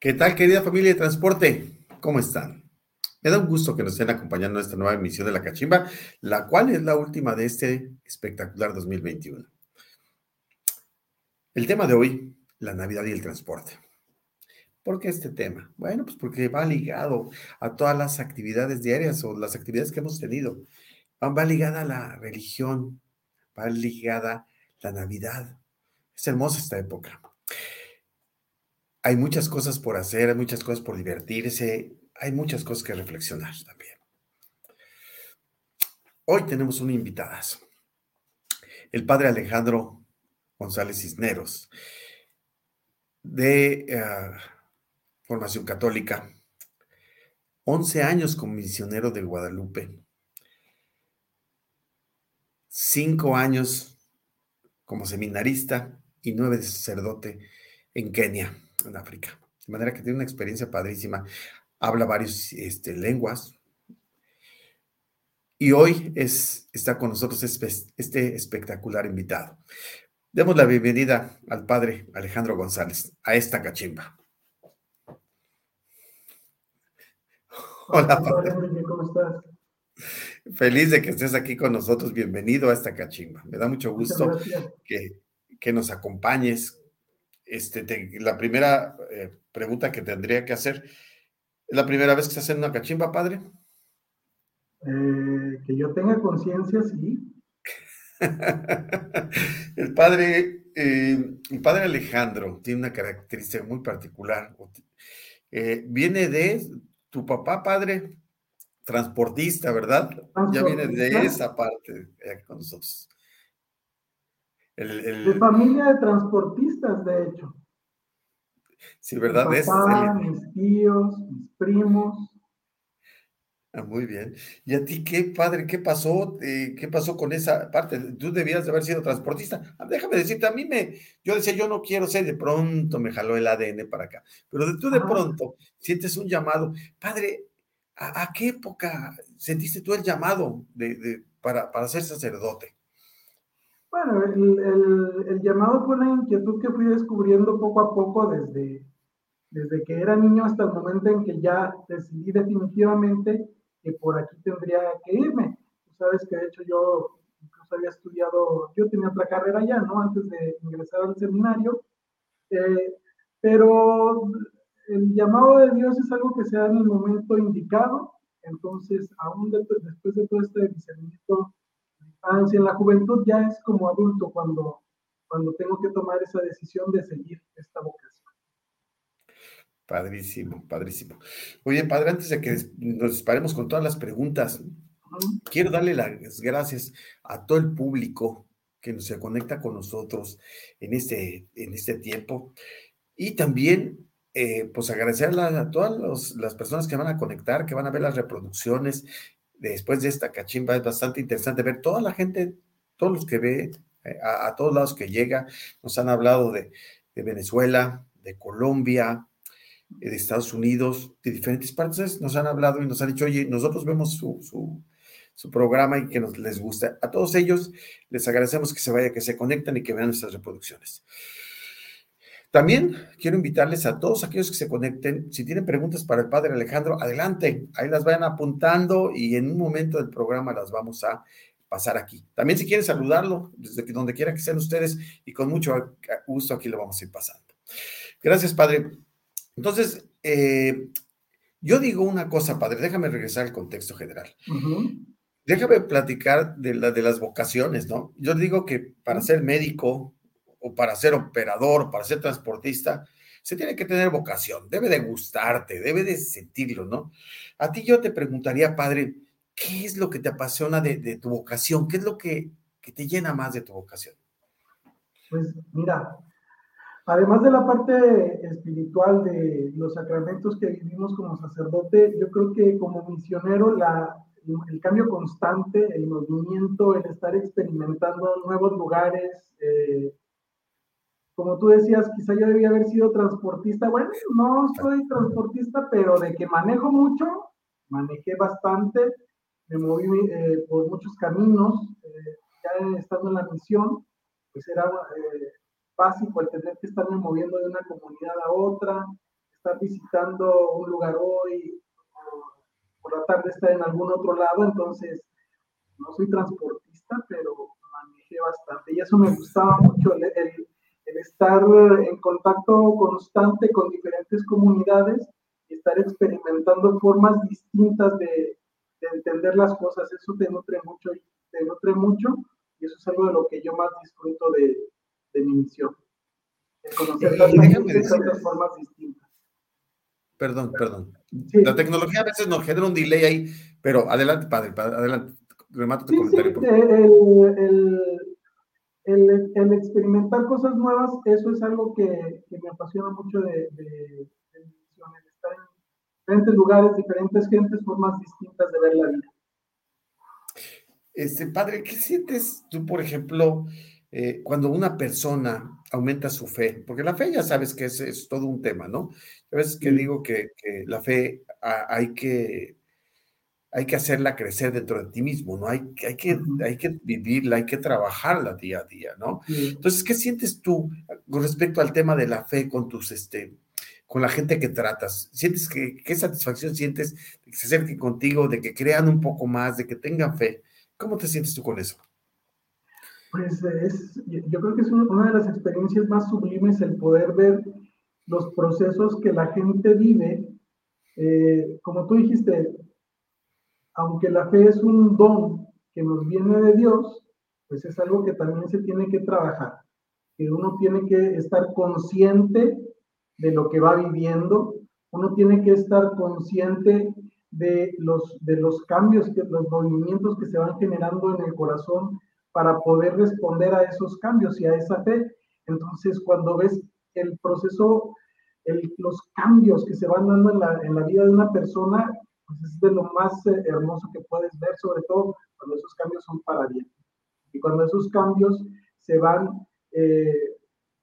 ¿Qué tal, querida familia de transporte? ¿Cómo están? Me da un gusto que nos estén acompañando en esta nueva emisión de La Cachimba, la cual es la última de este espectacular 2021. El tema de hoy, la Navidad y el transporte. ¿Por qué este tema? Bueno, pues porque va ligado a todas las actividades diarias o las actividades que hemos tenido. Va ligada a la religión, va ligada la Navidad. Es hermosa esta época hay muchas cosas por hacer, hay muchas cosas por divertirse, hay muchas cosas que reflexionar también. Hoy tenemos una invitada, el padre Alejandro González Cisneros, de eh, formación católica, 11 años como misionero del Guadalupe, 5 años como seminarista y 9 de sacerdote en Kenia en África. De manera que tiene una experiencia padrísima. Habla varias este, lenguas. Y hoy es, está con nosotros este espectacular invitado. Demos la bienvenida al padre Alejandro González a esta cachimba. Hola, padre. ¿Cómo estás? Feliz de que estés aquí con nosotros. Bienvenido a esta cachimba. Me da mucho gusto que, que nos acompañes, este, la primera eh, pregunta que tendría que hacer, ¿es la primera vez que se hace una cachimba, padre? Eh, que yo tenga conciencia, sí. el padre, eh, el padre Alejandro tiene una característica muy particular. viene de tu papá, padre, transportista, ¿verdad? Ya viene de esa parte con nosotros. De familia de transportistas, de hecho. Sí, ¿verdad? Mi papá, mis tíos, mis primos. Ah, muy bien. ¿Y a ti qué padre, qué pasó? Eh, ¿Qué pasó con esa parte? Tú debías de haber sido transportista. Ah, déjame decirte, a mí me, yo decía, yo no quiero ser, de pronto me jaló el ADN para acá. Pero tú de pronto sientes un llamado. Padre, ¿a, qué época sentiste tú el llamado de, para, para ser sacerdote? Bueno, el, llamado fue una inquietud que fui descubriendo poco a poco desde, desde que era niño hasta el momento en que ya decidí definitivamente que por aquí tendría que irme. Tú sabes que de hecho yo incluso había estudiado, yo tenía otra carrera ya, ¿no? Antes de ingresar al seminario. Eh, pero el llamado de Dios es algo que se da en el momento indicado. Entonces, aún después de todo este discernimiento en la juventud ya es como adulto cuando, cuando tengo que tomar esa decisión de seguir esta vocación. Padrísimo, padrísimo. Oye, padre, antes de que nos disparemos con todas las preguntas, quiero darle las gracias a todo el público que se conecta con nosotros en este, en este tiempo y también eh, pues agradecer a, todas las personas que van a conectar, que van a ver las reproducciones, después de esta cachimba es bastante interesante ver toda la gente, todos los que ve, eh, a, todos lados que llega, nos han hablado de, Venezuela, de Colombia, de Estados Unidos, de diferentes partes, nos han hablado y nos han dicho, oye, nosotros vemos su, su, programa y que nos les gusta. A todos ellos les agradecemos que se vaya, que se conecten y que vean nuestras reproducciones. También quiero invitarles a todos aquellos que se conecten, si tienen preguntas para el padre Alejandro, adelante, ahí las vayan apuntando y en un momento del programa las vamos a pasar aquí. También si quieren saludarlo, desde donde quiera que sean ustedes, y con mucho gusto aquí lo vamos a ir pasando. Gracias, padre. Entonces, eh, yo digo una cosa, padre, déjame regresar al contexto general. Déjame platicar de, la, de las vocaciones, ¿no? Yo digo que para ser médico, o para ser operador, para ser transportista, se tiene que tener vocación, debe de gustarte, debe de sentirlo, ¿no? A ti yo te preguntaría, padre, ¿qué es lo que te apasiona de, tu vocación? ¿Qué es lo que, te llena más de tu vocación? Pues mira, además de la parte espiritual de los sacramentos que vivimos como sacerdote, yo creo que como misionero la, el cambio constante, el movimiento, el estar experimentando nuevos lugares, eh, como tú decías, quizá yo debía haber sido transportista. Bueno, no soy transportista, pero de que manejo mucho, manejé bastante, me moví eh, por muchos caminos, eh, ya estando en la misión, pues era eh, básico el tener que estarme moviendo de una comunidad a otra, estar visitando un lugar hoy, por la tarde estar en algún otro lado, entonces no soy transportista, pero manejé bastante y eso me gustaba mucho, el, estar en contacto constante con diferentes comunidades y estar experimentando formas distintas de, entender las cosas, eso te nutre mucho, te nutre mucho y eso es algo de lo que yo más disfruto de, de mi misión, conocer tantas formas distintas. Perdón, perdón. La tecnología a veces nos genera un delay ahí, pero adelante, padre, adelante. Remata tu comentario. el, el, experimentar cosas nuevas, eso es algo que, que me apasiona mucho de, de, de estar en diferentes lugares, diferentes gentes, formas distintas de ver la vida. Este, padre, ¿qué sientes tú, por ejemplo, eh, cuando una persona aumenta su fe, porque la fe ya sabes que es, es todo un tema, ¿no? A veces que digo que, la fe hay que hay que hacerla crecer dentro de ti mismo, ¿no? Hay, hay, que, hay que vivirla, hay que trabajarla día a día, ¿no? Entonces, ¿qué sientes tú con respecto al tema de la fe con tus, este, con la gente que tratas? ¿Sientes que, qué satisfacción sientes de que se acerquen contigo, de que crean un poco más, de que tengan fe? ¿Cómo te sientes tú con eso? Pues es, yo creo que es una de las experiencias más sublimes el poder ver los procesos que la gente vive. Eh, como tú dijiste, aunque la fe es un don que nos viene de Dios, pues es algo que también se tiene que trabajar, que uno tiene que estar consciente de lo que va viviendo, uno tiene que estar consciente de los, de los cambios, que, los movimientos que se van generando en el corazón para poder responder a esos cambios y a esa fe. Entonces, cuando ves el proceso, los cambios que se van dando en la, en la, vida de una persona, pues es de lo más eh, hermoso que puedes ver, sobre todo cuando esos cambios son para bien. Y cuando esos cambios se van, eh,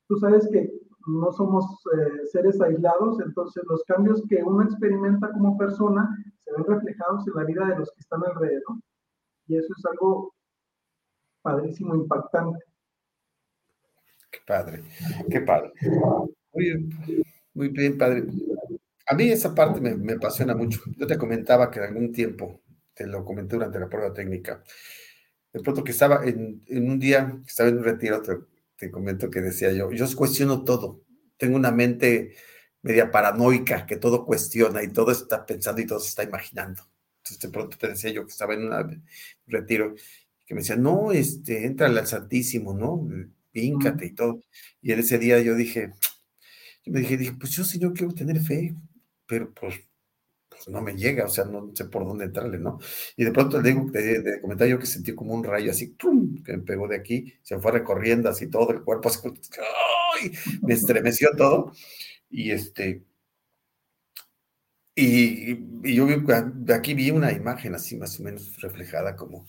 tú sabes que no somos eh, seres aislados, entonces los cambios que uno experimenta como persona se ven reflejados en la vida de los que están alrededor. Y eso es algo padrísimo, impactante. Qué padre, qué padre. Muy, muy bien, padre. A mí esa parte me, me, apasiona mucho. Yo te comentaba que en algún tiempo, te lo comenté durante la prueba técnica, de pronto que estaba en, en un día, estaba en un retiro, te, te, comento que decía yo, yo cuestiono todo. Tengo una mente media paranoica que todo cuestiona y todo está pensando y todo se está imaginando. Entonces de pronto te decía yo que estaba en un retiro que me decía, no, este, entra al Santísimo, ¿no? Píncate y todo. Y en ese día yo dije, yo me dije, dije, pues yo sí, yo quiero tener fe, pero pues, pues, no me llega, o sea, no sé por dónde entrarle, ¿no? Y de pronto le digo, de, de comentar yo que sentí como un rayo así, ¡pum! que me pegó de aquí, se fue recorriendo así todo el cuerpo, ¡ay! me estremeció todo. Y este, y, y, yo vi, aquí vi una imagen así más o menos reflejada como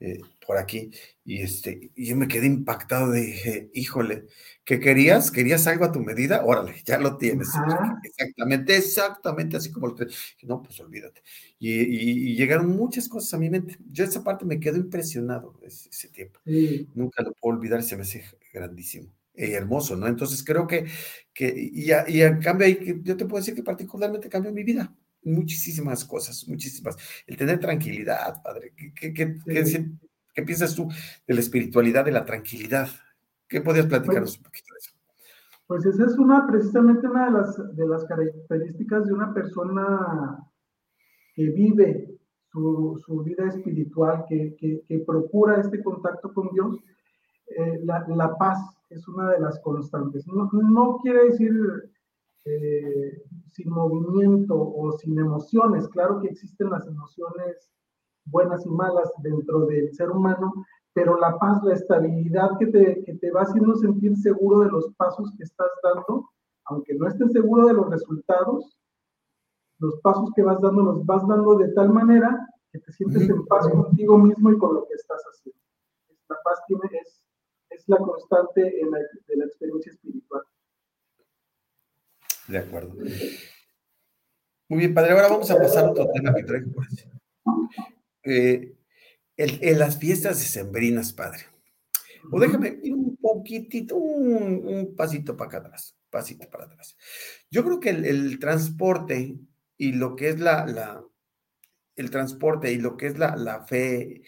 eh, por aquí, y este, y yo me quedé impactado, dije, híjole, ¿qué querías? ¿Querías algo a tu medida? Órale, ya lo tienes. Exactamente, exactamente así como lo No, pues olvídate. Y, llegaron muchas cosas a mi mente. Yo esa parte me quedo impresionado ese, tiempo. Nunca lo puedo olvidar, se me hace grandísimo. y hermoso, ¿no? Entonces creo que, que y, y en cambio yo te puedo decir que particularmente cambió mi vida muchísimas cosas, muchísimas. El tener tranquilidad, padre. ¿Qué, qué, piensas tú de la espiritualidad, de la tranquilidad? ¿Qué podías platicarnos pues un poquito de eso? Pues esa es una, precisamente una de las, de las características de una persona que vive su, su vida espiritual, que, que, procura este contacto con Dios. Eh, la, la, paz es una de las constantes. No, no quiere decir eh, sin movimiento o sin emociones. Claro que existen las emociones buenas y malas dentro del ser humano, pero la paz, la estabilidad que te, que te va haciendo sentir seguro de los pasos que estás dando, aunque no estés seguro de los resultados, los pasos que vas dando los vas dando de tal manera que te sientes en paz contigo mismo y con lo que estás haciendo. La paz tiene, es, es la constante en la, de la experiencia espiritual. De acuerdo. Muy bien, padre. Ahora vamos a pasar a otro tema que traigo por eh, en las fiestas decembrinas, padre. O déjame ir un poquitito, un, pasito para acá atrás. pasito para atrás. Yo creo que el, transporte y lo que es la, la, el transporte y lo que es la, la fe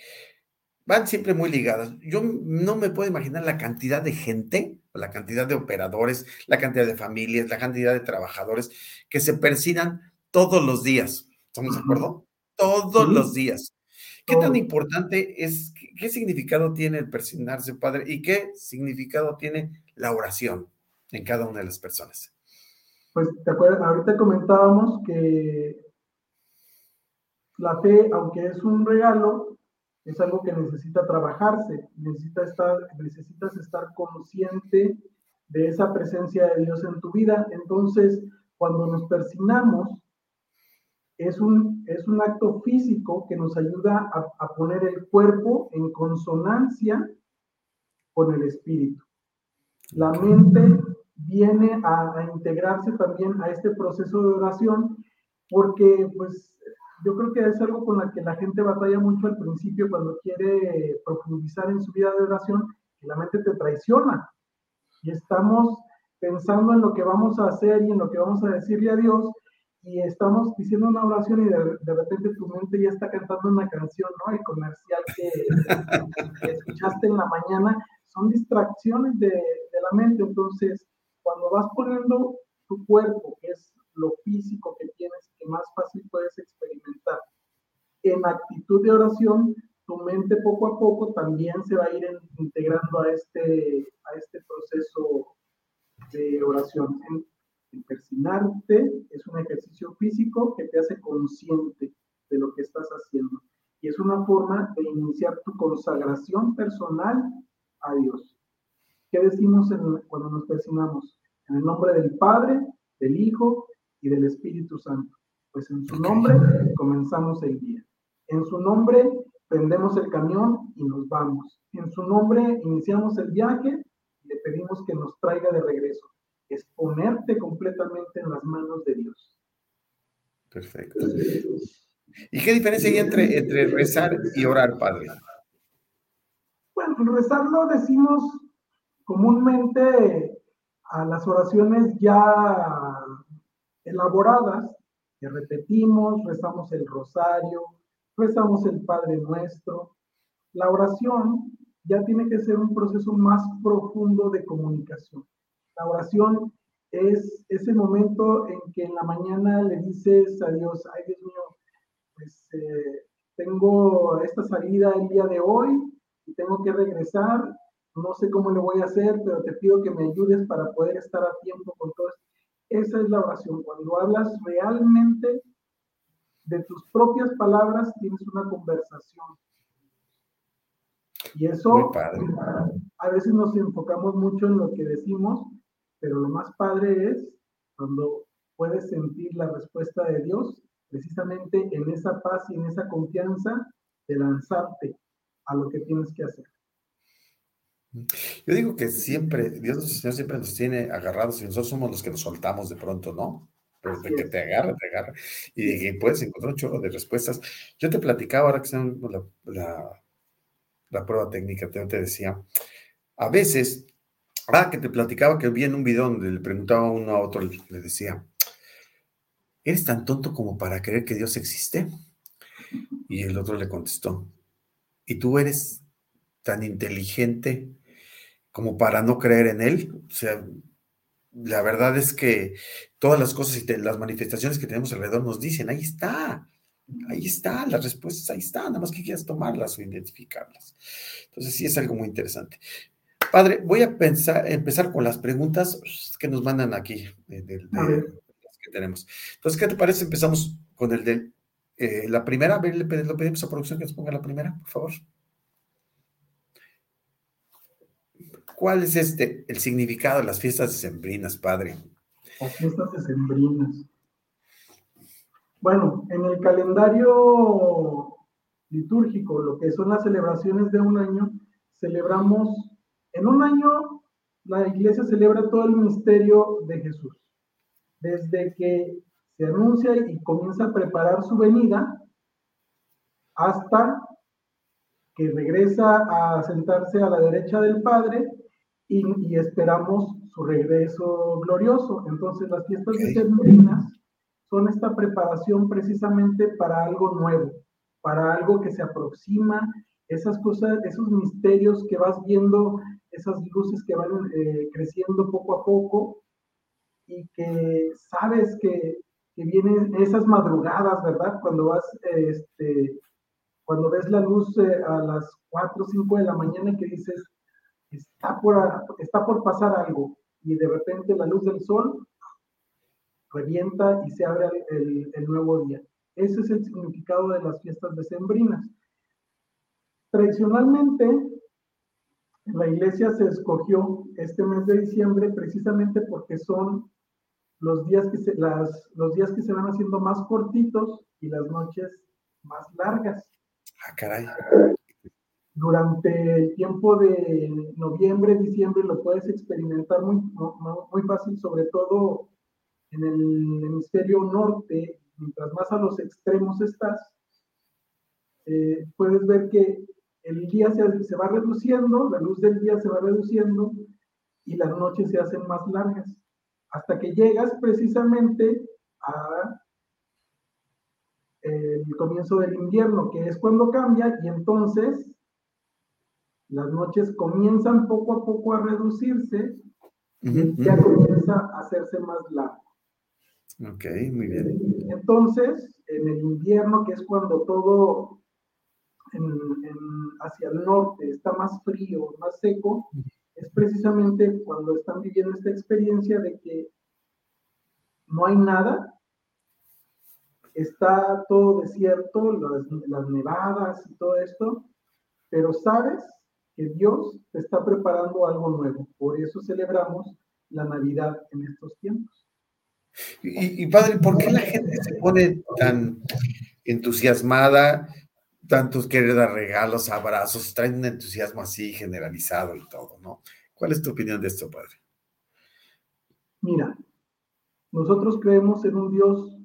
van siempre muy ligadas. Yo no me puedo imaginar la cantidad de gente, la cantidad de operadores, la cantidad de familias, la cantidad de trabajadores que se persinan todos los días. ¿Estamos de acuerdo? Todos los días. ¿Qué tan importante es, qué significado tiene el persignarse, Padre, y qué significado tiene la oración en cada una de las personas? Pues, ¿te acuerdas? Ahorita comentábamos que la fe, aunque es un regalo, es algo que necesita trabajarse, necesita estar, necesitas estar consciente de esa presencia de Dios en tu vida. Entonces, cuando nos persignamos, es un, es un acto físico que nos ayuda a, poner el cuerpo en consonancia con el espíritu. La mente viene a, a, integrarse también a este proceso de oración porque pues yo creo que es algo con la que la gente batalla mucho al principio cuando quiere profundizar en su vida de oración, que la mente te traiciona y estamos pensando en lo que vamos a hacer y en lo que vamos a decirle a Dios y estamos diciendo una oración y de, repente tu mente ya está cantando una canción, ¿no? El comercial que, escuchaste en la mañana, son distracciones de, de, la mente. Entonces, cuando vas poniendo tu cuerpo, que es lo físico que tienes, que más fácil puedes experimentar, en actitud de oración, tu mente poco a poco también se va a ir integrando a este, a este proceso de oración. El es un ejercicio físico que te hace consciente de lo que estás haciendo. Y es una forma de iniciar tu consagración personal a Dios. ¿Qué decimos cuando nos persinamos? En el nombre del Padre, del Hijo y del Espíritu Santo. Pues en su nombre comenzamos el día. En su nombre prendemos el camión y nos vamos. En su nombre iniciamos el viaje y le pedimos que nos traiga de regreso es ponerte completamente en las manos de Dios. Perfecto. ¿Y qué diferencia hay entre, entre rezar y orar, Padre? Bueno, rezar lo decimos comúnmente a las oraciones ya elaboradas, que repetimos, rezamos el rosario, rezamos el Padre Nuestro. La oración ya tiene que ser un proceso más profundo de comunicación. La oración es ese momento en que en la mañana le dices a Dios, ay Dios mío, pues eh, tengo esta salida el día de hoy y tengo que regresar, no sé cómo lo voy a hacer, pero te pido que me ayudes para poder estar a tiempo con todo esto. Esa es la oración, cuando hablas realmente de tus propias palabras, tienes una conversación. Y eso, a veces nos enfocamos mucho en lo que decimos, pero lo más padre es cuando puedes sentir la respuesta de Dios precisamente en esa paz y en esa confianza de lanzarte a lo que tienes que hacer. Yo digo que siempre, Dios nuestro Señor siempre nos tiene agarrados y nosotros somos los que nos soltamos de pronto, ¿no? Pero de que te agarra, te agarra. Y, puedes encontrar un chorro de respuestas. Yo te platicaba ahora que está la, la, la, prueba técnica, te, te decía, a veces Ah, que te platicaba que vi en un video donde le preguntaba uno a otro, le decía, ¿eres tan tonto como para creer que Dios existe? Y el otro le contestó, ¿y tú eres tan inteligente como para no creer en Él? O sea, la verdad es que todas las cosas y las manifestaciones que tenemos alrededor nos dicen, ahí está, ahí está, las respuestas ahí están, nada más que quieras tomarlas o identificarlas. Entonces sí es algo muy interesante. Padre, voy a pensar, empezar con las preguntas que nos mandan aquí, de, las que tenemos. Entonces, ¿qué te parece? Empezamos con el de eh, la primera. A ver, le pedimos a producción que nos ponga la primera, por favor. ¿Cuál es este, el significado de las fiestas decembrinas, Padre? Las fiestas decembrinas. Bueno, en el calendario litúrgico, lo que son las celebraciones de un año, celebramos en un año, la iglesia celebra todo el misterio de Jesús. Desde que se anuncia y comienza a preparar su venida hasta que regresa a sentarse a la derecha del Padre y, esperamos su regreso glorioso. Entonces las fiestas de decembrinas son esta preparación precisamente para algo nuevo, para algo que se aproxima, esas cosas, esos misterios que vas viendo, esas luces que van eh, creciendo poco a poco y que sabes que, que, vienen esas madrugadas, ¿verdad? Cuando vas, este, cuando ves la luz eh, a las 4 o 5 de la mañana y que dices, está por, está por pasar algo y de repente la luz del sol revienta y se abre el, el, nuevo día. Ese es el significado de las fiestas decembrinas. Tradicionalmente, la iglesia se escogió este mes de diciembre precisamente porque son los días que se, las, los días que se van haciendo más cortitos y las noches más largas. Ah, caray durante el tiempo de noviembre, diciembre, lo puedes experimentar muy, muy fácil, sobre todo en el hemisferio norte, mientras más a los extremos estás, eh, puedes ver que el día se, se, va reduciendo, la luz del día se va reduciendo y las noches se hacen más largas, hasta que llegas precisamente a el comienzo del invierno, que es cuando cambia y entonces las noches comienzan poco a poco a reducirse y ya comienza a hacerse más largo. Ok, muy bien. Entonces, en el invierno, que es cuando todo hacia el norte está más frío, más seco, es precisamente cuando están viviendo esta experiencia de que no hay nada, está todo desierto, las, las nevadas y todo esto, pero sabes Dios está preparando algo nuevo. Por eso celebramos la Navidad en estos tiempos. Y, padre, ¿por qué la gente se pone tan entusiasmada? Tantos quieren dar regalos, abrazos, traen un entusiasmo así generalizado y todo, ¿no? ¿Cuál es tu opinión de esto, padre? Mira, nosotros creemos en un Dios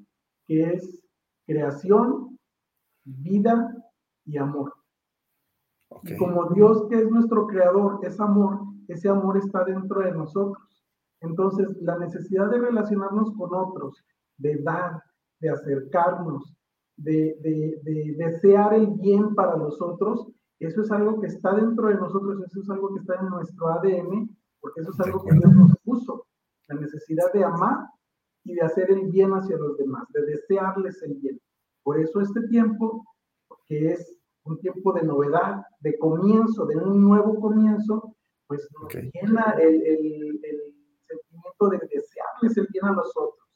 que es creación, vida y amor. Y como Dios, que es nuestro creador, es amor, ese amor está dentro de nosotros. Entonces, la necesidad de relacionarnos con otros, de dar, de acercarnos, de, desear el bien para los otros, eso es algo que está dentro de nosotros, eso es algo que está en nuestro ADN, porque eso es algo que Dios nos puso, la necesidad de amar y de hacer el bien hacia los demás, de desearles el bien. Por eso este tiempo, que es un tiempo de novedad, de comienzo, de un nuevo comienzo, pues nos llena el, el, sentimiento de desearles el bien a los otros,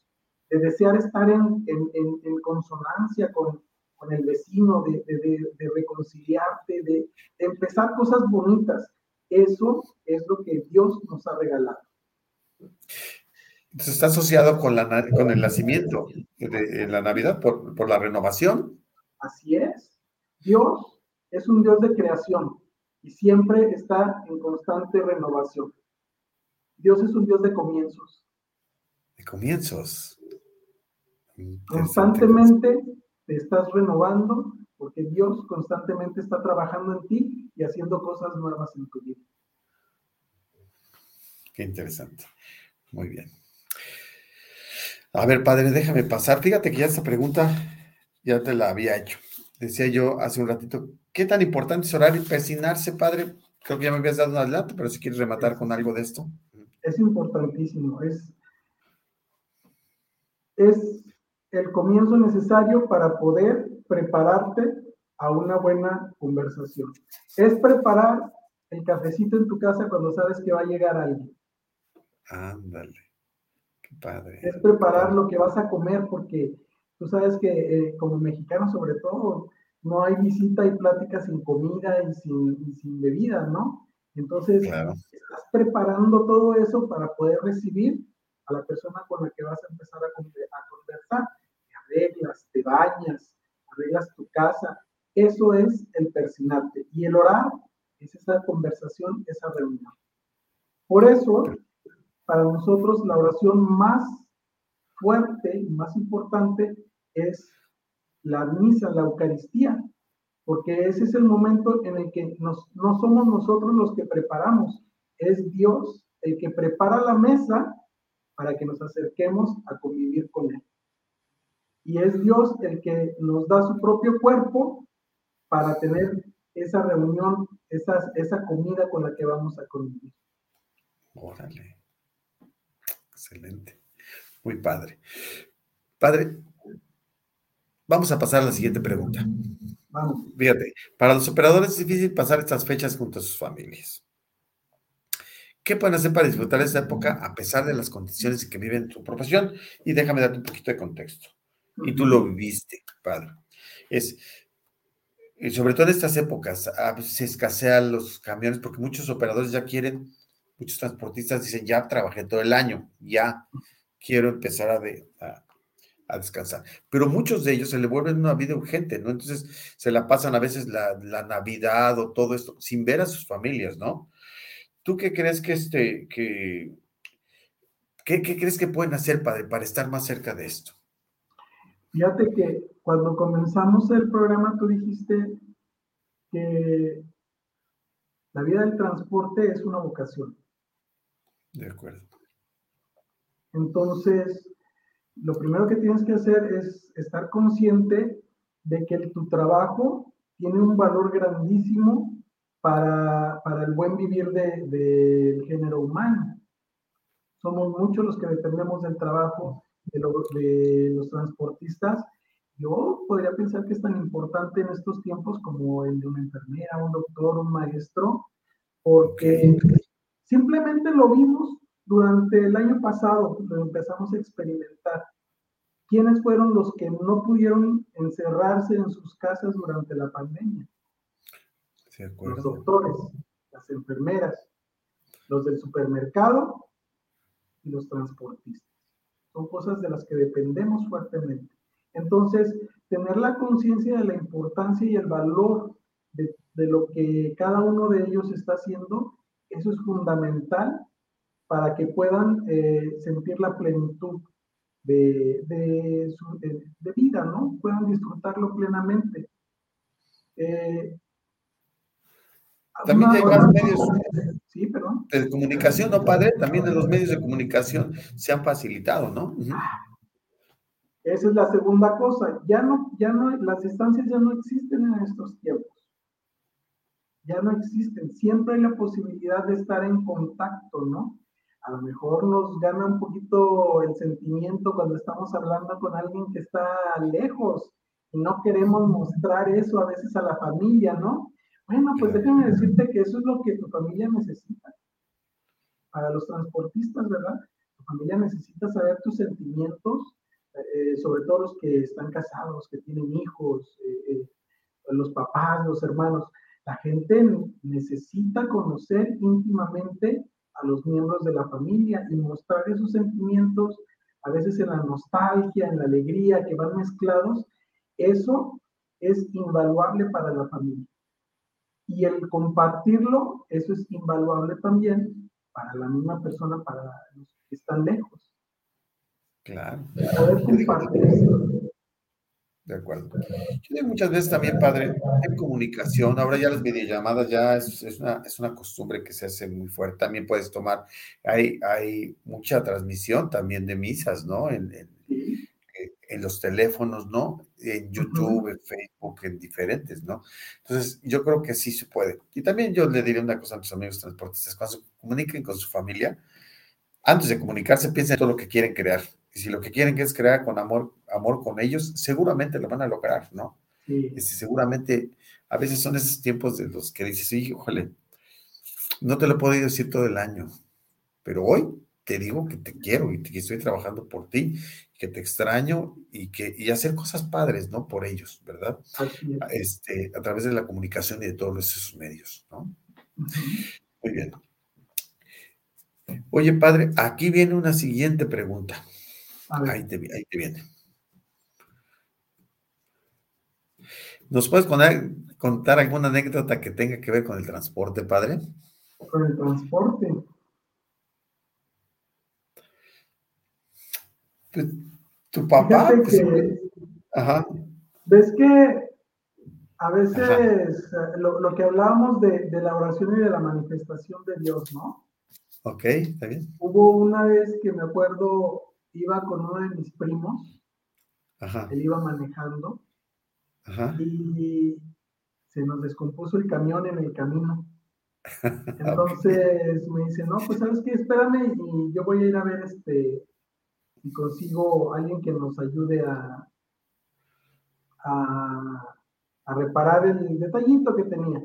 de desear estar en, en, en consonancia con, con, el vecino, de, de, de reconciliarte, de, empezar cosas bonitas. Eso es lo que Dios nos ha regalado. Entonces está asociado con, la, con el nacimiento de, la Navidad, por, por la renovación. Así es. Dios es un Dios de creación y siempre está en constante renovación. Dios es un Dios de comienzos. De comienzos. Constantemente te estás renovando porque Dios constantemente está trabajando en ti y haciendo cosas nuevas en tu vida. Qué interesante. Muy bien. A ver, padre, déjame pasar. Fíjate que ya esta pregunta ya te la había hecho decía yo hace un ratito, ¿qué tan importante es orar y persinarse, padre? Creo que ya me habías dado un adelanto, pero si quieres rematar con algo de esto. Es importantísimo, es, es el comienzo necesario para poder prepararte a una buena conversación. Es preparar el cafecito en tu casa cuando sabes que va a llegar alguien. Ándale, qué padre. Es preparar lo que vas a comer porque Tú sabes que eh, como mexicano sobre todo, no hay visita y plática sin comida y sin, sin bebida, ¿no? Entonces, estás preparando todo eso para poder recibir a la persona con la que vas a empezar a, conversar. Te arreglas, te bañas, arreglas tu casa. Eso es el persinarte. Y el orar es esa conversación, esa reunión. Por eso, para nosotros la oración más fuerte y más importante es la misa, la Eucaristía, porque ese es el momento en el que nos, no somos nosotros los que preparamos, es Dios el que prepara la mesa para que nos acerquemos a convivir con Él. Y es Dios el que nos da su propio cuerpo para tener esa reunión, esa, esa comida con la que vamos a convivir. Órale. Excelente. Muy padre. Padre, vamos a pasar a la siguiente pregunta. Vamos. Fíjate, para los operadores es difícil pasar estas fechas junto a sus familias. ¿Qué pueden hacer para disfrutar esta época a pesar de las condiciones en que viven su profesión? Y déjame darte un poquito de contexto. Y tú lo viviste, padre. Es, y sobre todo en estas épocas, a veces se escasean los camiones porque muchos operadores ya quieren, muchos transportistas dicen, ya trabajé todo el año, ya quiero empezar a, a, descansar. Pero muchos de ellos se le vuelven una vida urgente, ¿no? Entonces se la pasan a veces la, la Navidad o todo esto sin ver a sus familias, ¿no? ¿Tú qué crees que este, que, qué, crees que pueden hacer para, para estar más cerca de esto? Fíjate que cuando comenzamos el programa tú dijiste que la vida del transporte es una vocación. De acuerdo. Entonces, lo primero que tienes que hacer es estar consciente de que tu trabajo tiene un valor grandísimo para, el buen vivir del género humano. Somos muchos los que dependemos del trabajo de, de los transportistas. Yo podría pensar que es tan importante en estos tiempos como el de una enfermera, un doctor, un maestro, porque simplemente lo vimos durante el año pasado, lo empezamos a experimentar. ¿Quiénes fueron los que no pudieron encerrarse en sus casas durante la pandemia? los doctores, las enfermeras, los del supermercado y los transportistas. Son cosas de las que dependemos fuertemente. Entonces, tener la conciencia de la importancia y el valor de, lo que cada uno de ellos está haciendo, eso es fundamental para que puedan eh, sentir la plenitud de, de, vida, ¿no? Puedan disfrutarlo plenamente. Eh, también hay más medios de comunicación, ¿no, padre? También de los medios de comunicación se han facilitado, ¿no? Esa es la segunda cosa. Ya no, ya no, las distancias ya no existen en estos tiempos. Ya no existen. Siempre hay la posibilidad de estar en contacto, ¿no? A lo mejor nos gana un poquito el sentimiento cuando estamos hablando con alguien que está lejos y no queremos mostrar eso a veces a la familia, ¿no? Bueno, pues déjame decirte que eso es lo que tu familia necesita. Para los transportistas, ¿verdad? Tu familia necesita saber tus sentimientos, eh, sobre todo los que están casados, que tienen hijos, eh, eh, los papás, los hermanos. La gente necesita conocer íntimamente a los miembros de la familia y mostrar esos sentimientos, a veces en la nostalgia, en la alegría, que van mezclados. Eso es invaluable para la familia. Y el compartirlo, eso es invaluable también para la misma persona, para los que están lejos. Claro. Poder compartir De acuerdo. Yo digo muchas veces también, padre, en comunicación, ahora ya las videollamadas ya es, es, una, es una costumbre que se hace muy fuerte. También puedes tomar, hay, hay mucha transmisión también de misas, ¿no? En, en, en los teléfonos, ¿no? En YouTube, en Facebook, en diferentes, ¿no? Entonces, yo creo que sí se puede. Y también yo le diré una cosa a mis amigos transportistas, cuando se comuniquen con su familia, antes de comunicarse, piensen en todo lo que quieren crear. Y si lo que quieren es crear con amor, amor con ellos, seguramente lo van a lograr, ¿no? Sí. Y seguramente, a veces son esos tiempos de los que dices, híjole, no te lo he podido decir todo el año, pero hoy te digo que te quiero y que estoy trabajando por ti que te extraño y, que, y hacer cosas padres, ¿no? Por ellos, ¿verdad? Este, a través de la comunicación y de todos esos medios, ¿no? Muy bien. Oye, padre, aquí viene una siguiente pregunta. Ahí te, ahí te, viene. ¿Nos puedes contar alguna anécdota que tenga que ver con el transporte, padre? Con el transporte. Pues, tu papá. Pues, ajá. Ves que a veces eh, lo, que hablábamos de, la oración y de la manifestación de Dios, ¿no? Ok, está bien. Hubo una vez que me acuerdo, iba con uno de mis primos, Ajá. él iba manejando Ajá. y se nos descompuso el camión en el camino. Entonces me dice, no, pues sabes qué, espérame y yo voy a ir a ver este, si consigo alguien que nos ayude a, a, a reparar el detallito que tenía.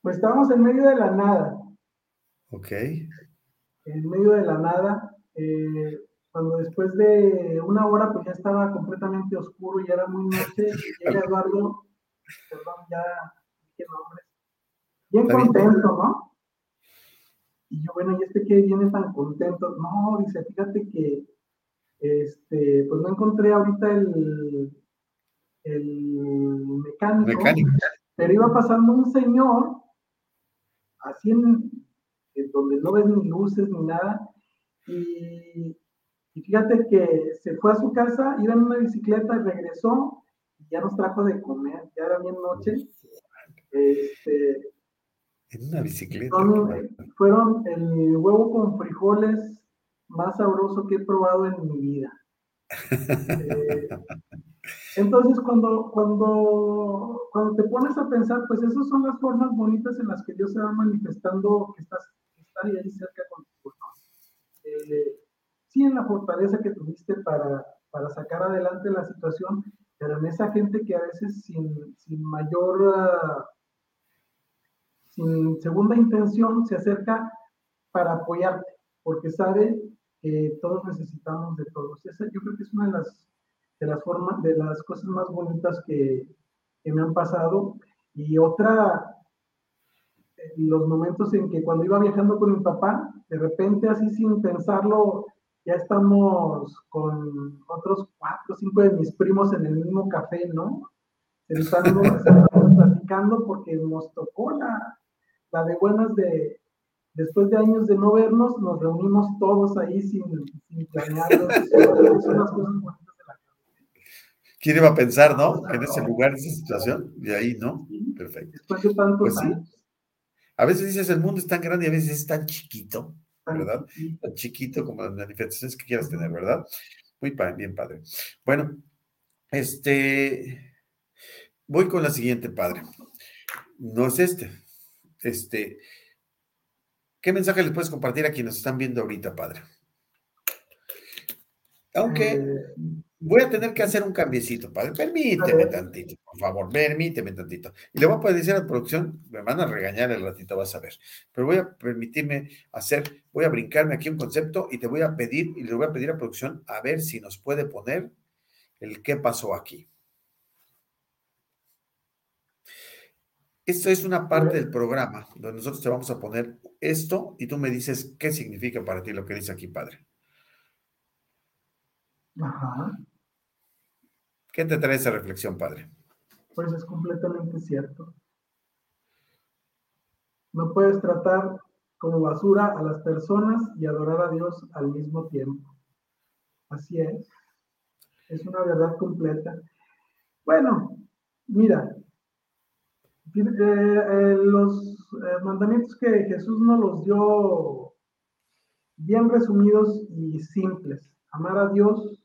Pues estábamos en medio de la nada. Ok. En medio de la nada. Eh, cuando después de una hora, pues ya estaba completamente oscuro y era muy noche. Y llega Eduardo, perdón, ya dije nombres. Bien Está bien. contento, ¿no? Y yo, bueno, ¿y este qué viene tan contento? No, dice, fíjate que, este, pues no encontré ahorita el, el mecánico, Mecánico. pero iba pasando un señor, así en, en donde no ves ni luces ni nada, y, y fíjate que se fue a su casa, iba en una bicicleta y regresó, y ya nos trajo de comer, ya era bien noche, este, En una bicicleta. son- maravilla. fueron el huevo con frijoles más sabroso que he probado en mi vida. Eh, entonces, cuando, cuando, cuando te pones a pensar, pues esas son las formas bonitas en las que Dios se va manifestando que estás que está ahí cerca contigo. ¿no? Eh, sí, en la fortaleza que tuviste para, para sacar adelante la situación, pero en esa gente que a veces sin, sin mayor, ah, sin segunda intención, se acerca para apoyarte, porque sabe que todos necesitamos de todos. Esa yo creo que es una de las, de las formas, de las cosas más bonitas que, que me han pasado. Y otra, los momentos en que cuando iba viajando con mi papá, de repente así sin pensarlo, ya estamos con otros cuatro o cinco de mis primos en el mismo café, ¿no? Sentando, sentándonos platicando porque nos tocó la, la de buenas de, después de años de no vernos, nos reunimos todos ahí sin, sin planearlo. Son las cosas bonitas de la. ¿Quién iba a pensar, no? Que en ese lugar, en esa situación, y ahí, ¿no? Perfecto. Después de tantos Pues sí. años. A veces dices, el mundo es tan grande y a veces es tan chiquito, ¿verdad? tan chiquito como las manifestaciones que quieras tener, ¿verdad? Muy pa- bien, padre. Bueno, este, voy con la siguiente, padre. No es este. Este, ¿qué mensaje les puedes compartir a quienes nos están viendo ahorita, padre? Aunque Eh, voy a tener que hacer un cambiecito, padre. Permíteme tantito, por favor, permíteme tantito. Y le voy a poder decir a la producción, me van a regañar el ratito, vas a ver. Pero voy a permitirme hacer, voy a brincarme aquí un concepto y te voy a pedir, y le voy a pedir a producción a ver si nos puede poner el qué pasó aquí. Esto es una parte del programa donde nosotros te vamos a poner esto y tú me dices qué significa para ti lo que dice aquí, padre. Ajá, ¿Qué te trae esa reflexión, padre? pues es completamente cierto. No puedes tratar como basura a las personas y adorar a Dios al mismo tiempo. Así es. Es una verdad completa. Bueno, mira, eh, eh, los eh, mandamientos que Jesús nos los dio bien resumidos y simples. Amar a Dios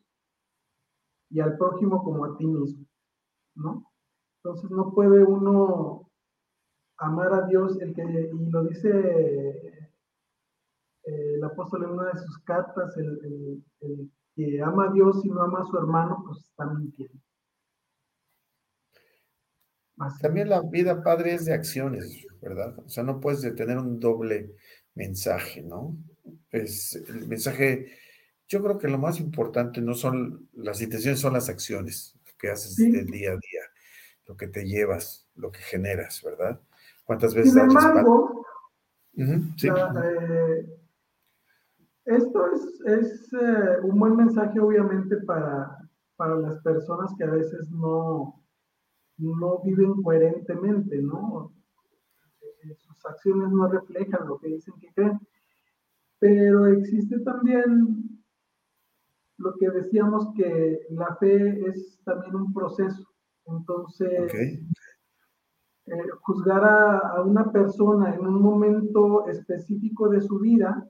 y al prójimo como a ti mismo, ¿no? Entonces no puede uno amar a Dios, el que, y lo dice eh, el apóstol en una de sus cartas, el, el- que ama a Dios y no ama a su hermano, pues está mintiendo. También la vida, padre, es de acciones, ¿verdad? O sea, no puedes de tener un doble mensaje, ¿no? Es el mensaje, yo creo que lo más importante no son las intenciones, son las acciones que haces Sí. del día a día, lo que te llevas, lo que generas, ¿verdad? ¿Cuántas Sin veces espalda? embargo, Ujú, sí. la, eh, esto es, es, eh, un buen mensaje, obviamente, para, para las personas que a veces no, no viven coherentemente, ¿no? Eh, Sus acciones no reflejan lo que dicen que creen. Pero existe también lo que decíamos que la fe es también un proceso. Entonces, Ok. eh, juzgar a, una persona en un momento específico de su vida.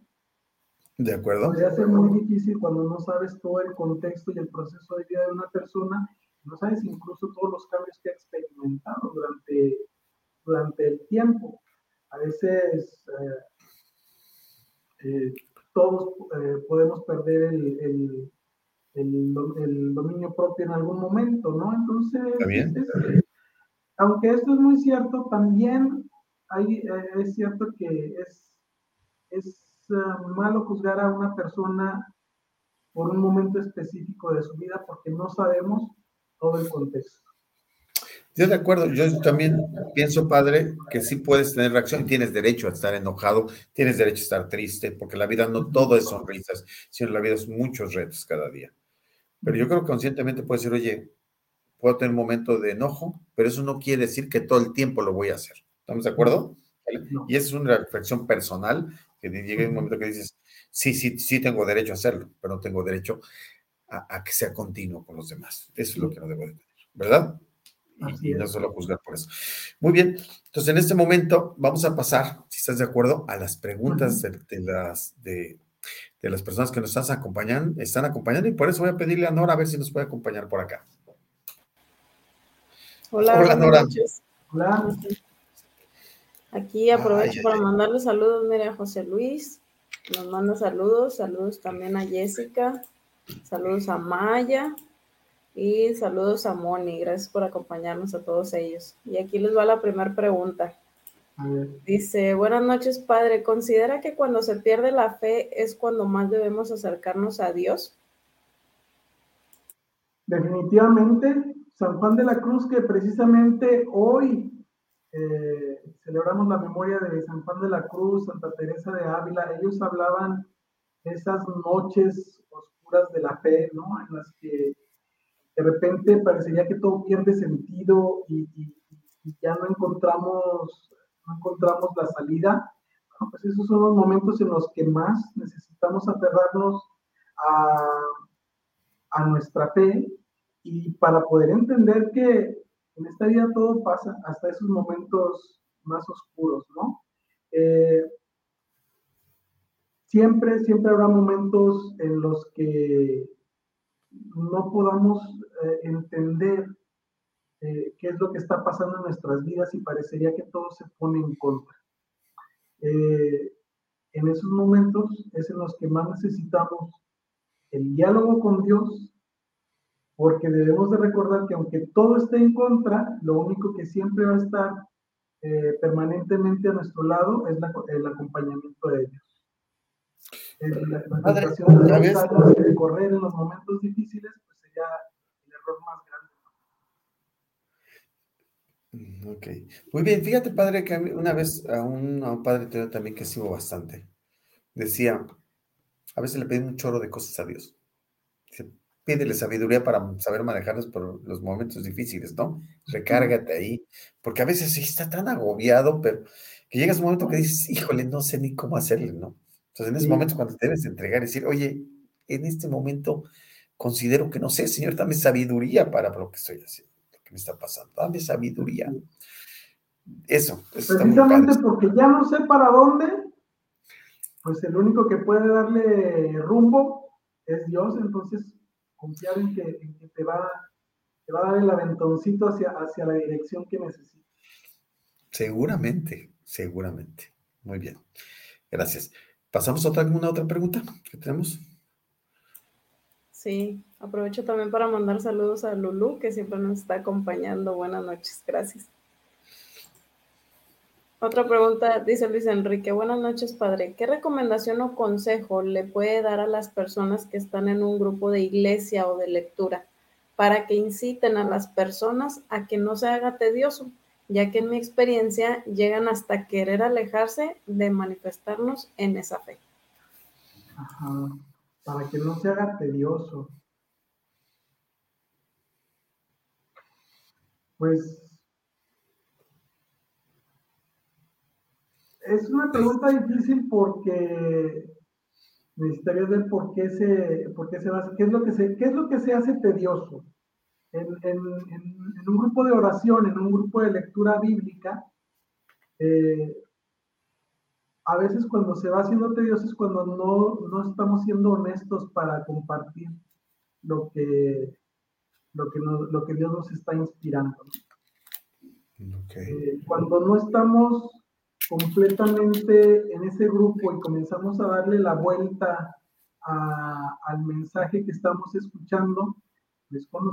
De acuerdo. Podría ser muy difícil cuando no sabes todo el contexto y el proceso de vida de una persona, no sabes incluso todos los cambios que ha experimentado durante, durante el tiempo. A veces eh, eh, todos podemos perder el, el, dominio propio en algún momento, ¿no? Entonces, aunque esto es muy cierto, también hay, eh, es cierto que es, es eh, malo juzgar a una persona por un momento específico de su vida porque no sabemos todo el contexto. Yo de acuerdo, yo también pienso, padre, que sí puedes tener reacción, tienes derecho a estar enojado, tienes derecho a estar triste, porque la vida no todo es sonrisas, sino la vida es muchos retos cada día. Pero yo creo que conscientemente puede decir, oye, puedo tener un momento de enojo, pero eso no quiere decir que todo el tiempo lo voy a hacer. ¿Estamos de acuerdo? Y esa es una reflexión personal, que llega un momento que dices, sí, sí, sí tengo derecho a hacerlo, pero no tengo derecho a, que sea continuo con los demás. Eso es lo que no debo de tener, ¿verdad? Y, no solo juzgar por eso. Muy bien, entonces en este momento vamos a pasar, si estás de acuerdo, a las preguntas de, las, de, de las personas que nos están acompañando, están acompañando, y por eso voy a pedirle a Nora a ver si nos puede acompañar por acá. Hola, Hola Nora. Hola. Aquí aprovecho para mandarle saludos, mire, a José Luis, nos manda saludos, saludos también a Jessica, saludos a Maya y saludos a Moni, gracias por acompañarnos a todos ellos. Y aquí les va la primera pregunta. Dice, buenas noches, padre. ¿Considera que cuando se pierde la fe es cuando más debemos acercarnos a Dios? Definitivamente, San Juan de la Cruz, que precisamente hoy eh, celebramos la memoria de San Juan de la Cruz, Santa Teresa de Ávila, ellos hablaban de esas noches oscuras de la fe, ¿no? En las que de repente parecería que todo pierde sentido y, ya no encontramos, no encontramos la salida. pues esos son los momentos en los que más necesitamos aferrarnos a, a nuestra fe y para poder entender que en esta vida todo pasa hasta esos momentos más oscuros, ¿no? Eh, siempre, siempre habrá momentos en los que no podamos eh, entender eh, qué es lo que está pasando en nuestras vidas y parecería que todo se pone en contra. en esos momentos es en los que más necesitamos el diálogo con Dios porque debemos de recordar que aunque todo esté en contra, lo único que siempre va a estar eh, permanentemente a nuestro lado es el acompañamiento de Dios. La, la de correr en los momentos difíciles, pues sería el error más ok. Muy bien, fíjate, padre, que una vez a un, padre también que sigo bastante, decía, a veces le pedí un choro de cosas a Dios pídele sabiduría para saber manejarlos por los momentos difíciles, ¿no? Recárgate ahí, porque a veces sí está tan agobiado, pero que llegas un momento que dices, híjole, no sé ni cómo hacerle, ¿no? Entonces en ese momento cuando te debes entregar y decir, oye, en este momento considero que no sé, Señor, dame sabiduría para lo que estoy haciendo, me está pasando, dame sabiduría. Eso. Precisamente porque ya no sé para dónde, pues el único que puede darle rumbo es Dios, entonces confiar en que, te, va, te, va, a dar el aventoncito hacia, hacia la dirección que necesitas. Seguramente, seguramente. Muy bien. Gracias. ¿Pasamos a otra, alguna otra pregunta que tenemos? Sí, aprovecho también para mandar saludos a Lulu, que siempre nos está acompañando. Buenas noches, gracias. Otra pregunta, dice Luis Enrique. Buenas noches, padre. ¿Qué recomendación o consejo le puede dar a las personas que están en un grupo de iglesia o de lectura para que inciten a las personas a que no se haga tedioso, ya que en mi experiencia llegan hasta querer alejarse de manifestarnos en esa fe? Ajá, para que no se haga tedioso. Pues es una pregunta difícil porque necesitaría ver por qué se, por qué se hace, qué es lo que se, qué es lo que se hace tedioso. en, un grupo de oración, en un grupo de lectura bíblica, eh, a veces cuando se va haciendo tedioso es cuando no, no estamos siendo honestos para compartir lo que, lo que, lo que Dios nos está inspirando. Eh, cuando no estamos completamente en ese grupo y comenzamos a darle la vuelta al mensaje que estamos escuchando, es cuando,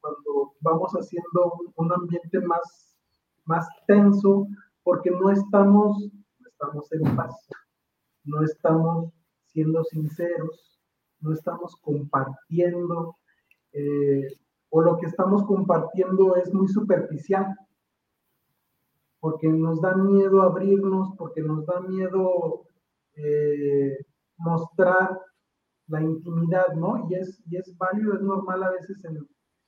cuando vamos haciendo un, ambiente más, más tenso, porque no estamos, estamos en paz, no estamos siendo sinceros, no estamos compartiendo, eh, o lo que estamos compartiendo es muy superficial porque nos da miedo abrirnos, porque nos da miedo eh, mostrar la intimidad, ¿no? Y es, y es válido, es normal a veces,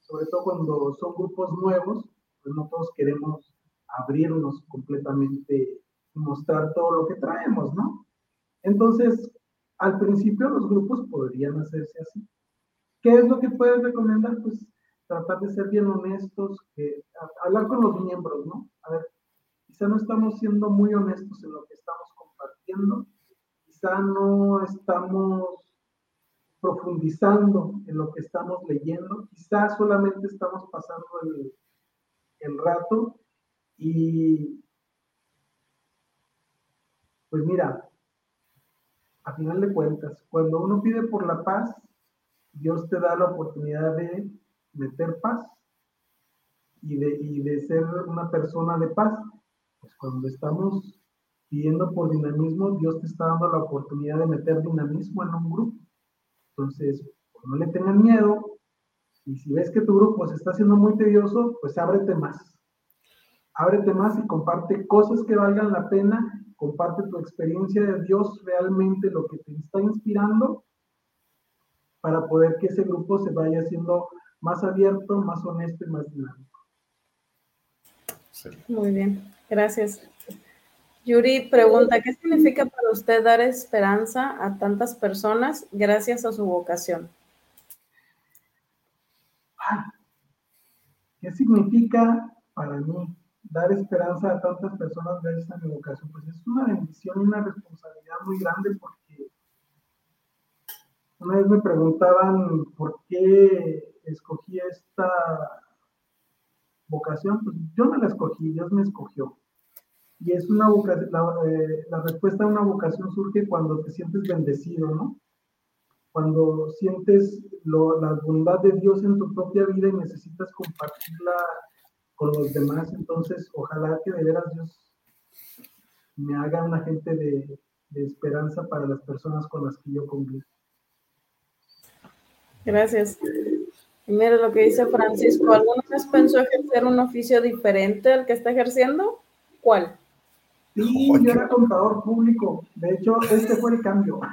sobre todo cuando son grupos nuevos, pues no todos queremos abrirnos completamente mostrar todo lo que traemos, ¿no? Entonces, al principio los grupos podrían hacerse así. ¿Qué es lo que puedes recomendar? Pues tratar de ser bien honestos, hablar con los miembros, ¿no? A ver, quizá no estamos siendo muy honestos en lo que estamos compartiendo, quizá no estamos profundizando en lo que estamos leyendo, quizá solamente estamos pasando el, el rato y pues mira, a final de cuentas, cuando uno pide por la paz, Dios te da la oportunidad de meter paz y de, y de ser una persona de paz. Pues cuando estamos pidiendo por dinamismo, Dios te está dando la oportunidad de meter dinamismo en un grupo. Entonces, no le tengan miedo. Y si ves que tu grupo se está haciendo muy tedioso, pues ábrete más. Ábrete más y comparte cosas que valgan la pena. Comparte tu experiencia de Dios realmente, lo que te está inspirando, para poder que ese grupo se vaya haciendo más abierto, más honesto y más dinámico. Muy bien. Gracias. Yuri pregunta, ¿qué significa para usted dar esperanza a tantas personas gracias a su vocación? ¿Qué significa para mí dar esperanza a tantas personas gracias a mi vocación? Pues es una bendición y una responsabilidad muy grande porque una vez me preguntaban por qué escogí esta vocación, pues yo no la escogí, Dios me escogió. Y es una vocación, eh, la, respuesta a una vocación surge cuando te sientes bendecido, ¿no? Cuando sientes la bondad de Dios en tu propia vida y necesitas compartirla con los demás. Entonces, ojalá que de veras Dios me haga una gente de, de esperanza para las personas con las que yo convivo. Gracias. Y mira lo que dice Francisco, ¿alguna vez pensó ejercer un oficio diferente al que está ejerciendo? ¿Cuál? Sí, yo era contador público. De hecho, este fue el cambio.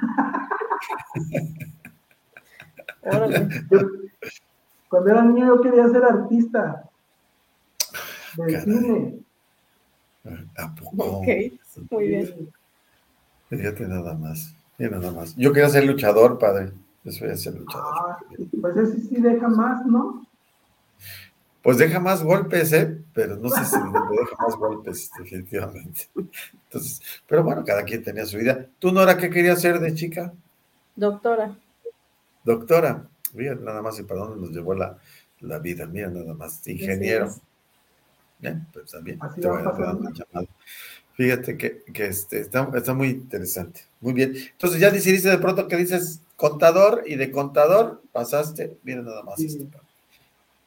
cuando era niño yo quería ser artista ¿A poco? Ok, muy bien. Fíjate nada más. nada más. Yo quería ser luchador, padre. Eso voy a ser luchador. Ah, pues ese sí deja más, ¿no? Pues deja más golpes, ¿eh? Pero no sé si deja más golpes, definitivamente. Entonces, pero bueno, cada quien tenía su vida. ¿Tú, Nora, qué querías ser de chica? Doctora. Doctora. Mira, nada más y para dónde nos llevó la, la vida. Mira, nada más. Ingeniero. Bien, pues también te a llamada. Fíjate que, que este, está, está, muy interesante. Muy bien. Entonces ya decidiste de pronto que dices contador y de contador pasaste, mira nada más. Este,